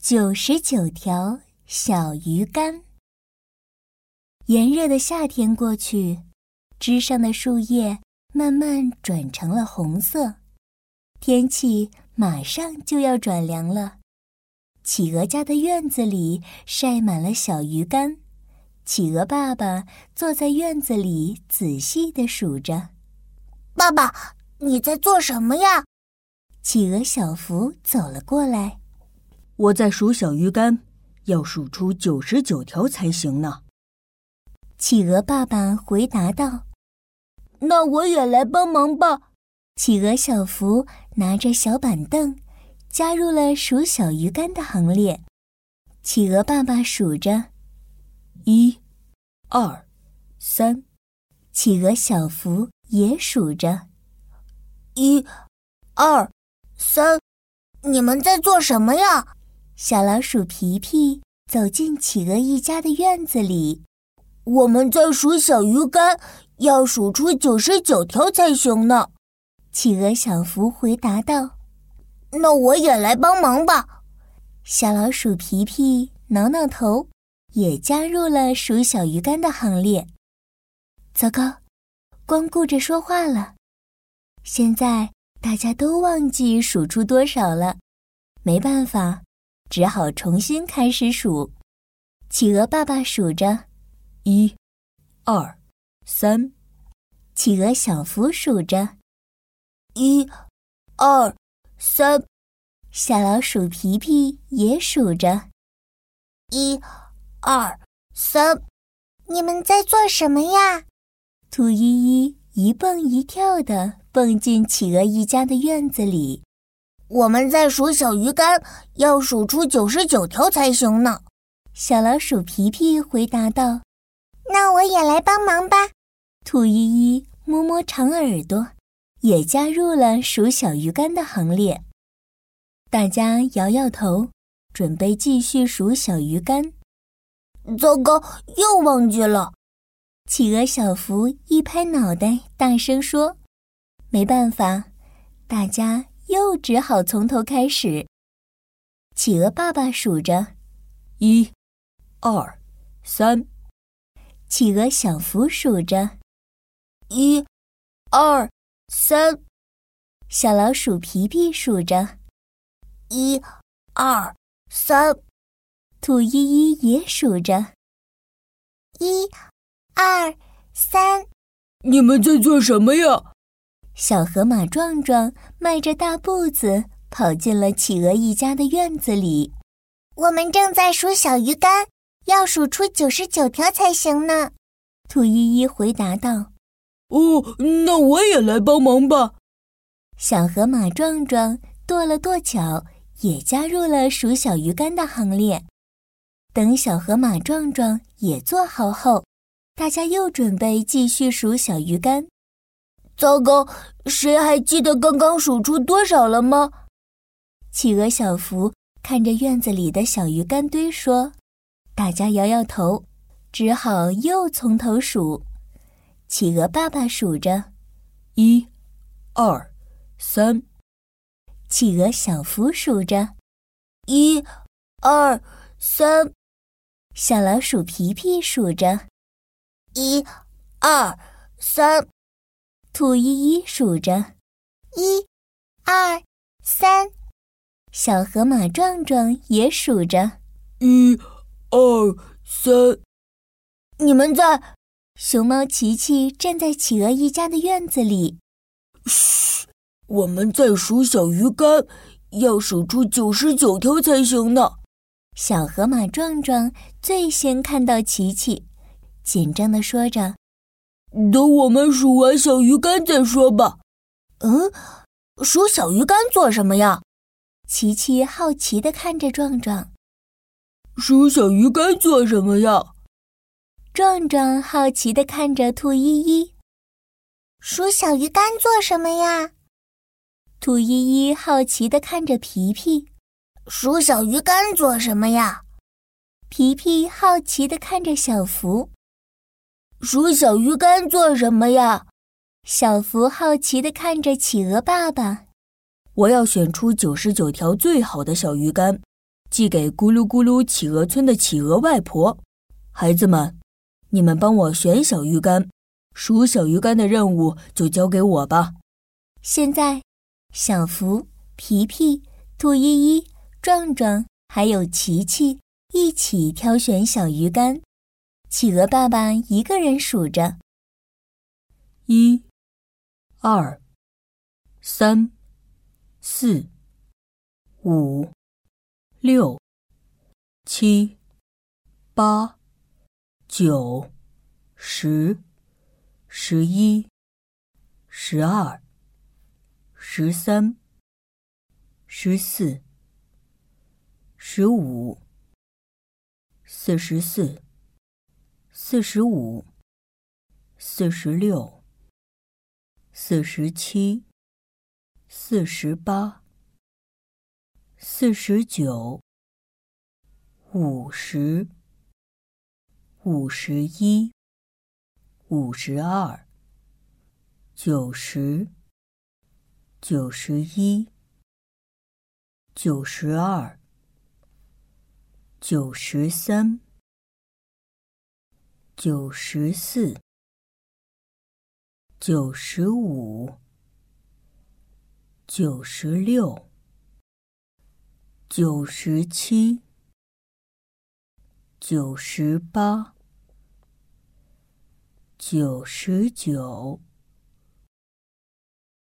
九十九条小鱼干。炎热的夏天过去，枝上的树叶慢慢转成了红色，天气马上就要转凉了。企鹅家的院子里晒满了小鱼干，企鹅爸爸坐在院子里仔细地数着。爸爸，你在做什么呀？企鹅小福走了过来。我在数小鱼干，要数出九十九条才行呢。企鹅爸爸回答道：“那我也来帮忙吧。”企鹅小福拿着小板凳，加入了数小鱼干的行列。企鹅爸爸数着：一、二、三。企鹅小福也数着：一、二、三。你们在做什么呀？小老鼠皮皮走进企鹅一家的院子里，我们在数小鱼干，要数出九十九条才行呢。企鹅小福回答道：“那我也来帮忙吧。”小老鼠皮皮挠挠头，也加入了数小鱼干的行列。糟糕，光顾着说话了，现在大家都忘记数出多少了，没办法。只好重新开始数。企鹅爸爸数着：一、二、三。企鹅小福数着：一、二、三。小老鼠皮皮也数着：一、二、三。你们在做什么呀？兔依依一蹦一跳的蹦进企鹅一家的院子里。我们在数小鱼干，要数出九十九条才行呢。小老鼠皮皮回答道：“那我也来帮忙吧。”兔依依摸摸长耳朵，也加入了数小鱼干的行列。大家摇摇头，准备继续数小鱼干。糟糕，又忘记了！企鹅小福一拍脑袋，大声说：“没办法，大家。”又只好从头开始。企鹅爸爸数着：一、二、三。企鹅小福数着：一、二、三。小老鼠皮皮数着：一、二、三。兔依依也数着：一、二、三。你们在做什么呀？小河马壮壮迈着大步子跑进了企鹅一家的院子里。我们正在数小鱼干，要数出九十九条才行呢。兔依依回答道：“哦，那我也来帮忙吧。”小河马壮壮跺了跺脚，也加入了数小鱼干的行列。等小河马壮壮也做好后，大家又准备继续数小鱼干。糟糕，谁还记得刚刚数出多少了吗？企鹅小福看着院子里的小鱼干堆说：“大家摇摇头，只好又从头数。”企鹅爸爸数着：“一、二、三。”企鹅小福数着：“一、二、三。”小老鼠皮皮数着：“一、二、三。”兔依依数着，一、二、三。小河马壮壮也数着，一、二、三。你们在？熊猫琪琪站在企鹅一家的院子里。嘘，我们在数小鱼干，要数出九十九条才行呢。小河马壮壮最先看到琪琪，紧张地说着。等我们数完小鱼干再说吧。嗯，数小鱼干做什么呀？琪琪好奇地看着壮壮。数小鱼干做什么呀？壮壮好奇地看着兔依依。数小鱼干做什么呀？兔依依好奇地看着皮皮。数小鱼干做什么呀？皮皮好奇地看着小福。数小鱼干做什么呀？小福好奇地看着企鹅爸爸。我要选出九十九条最好的小鱼干，寄给咕噜咕噜企鹅村的企鹅外婆。孩子们，你们帮我选小鱼干，数小鱼干的任务就交给我吧。现在，小福、皮皮、兔依依、壮壮还有琪琪一起挑选小鱼干。企鹅爸爸一个人数着：一、二、三、四、五、六、七、八。九、十、十一、十二、十三、十四、十五、四十四、四十五、四十六、四十七、四十八、四十九、五十。五十一，五十二，九十，九十一，九十二，九十三，九十四，九十五，九十六，九十七，九十八。九十九。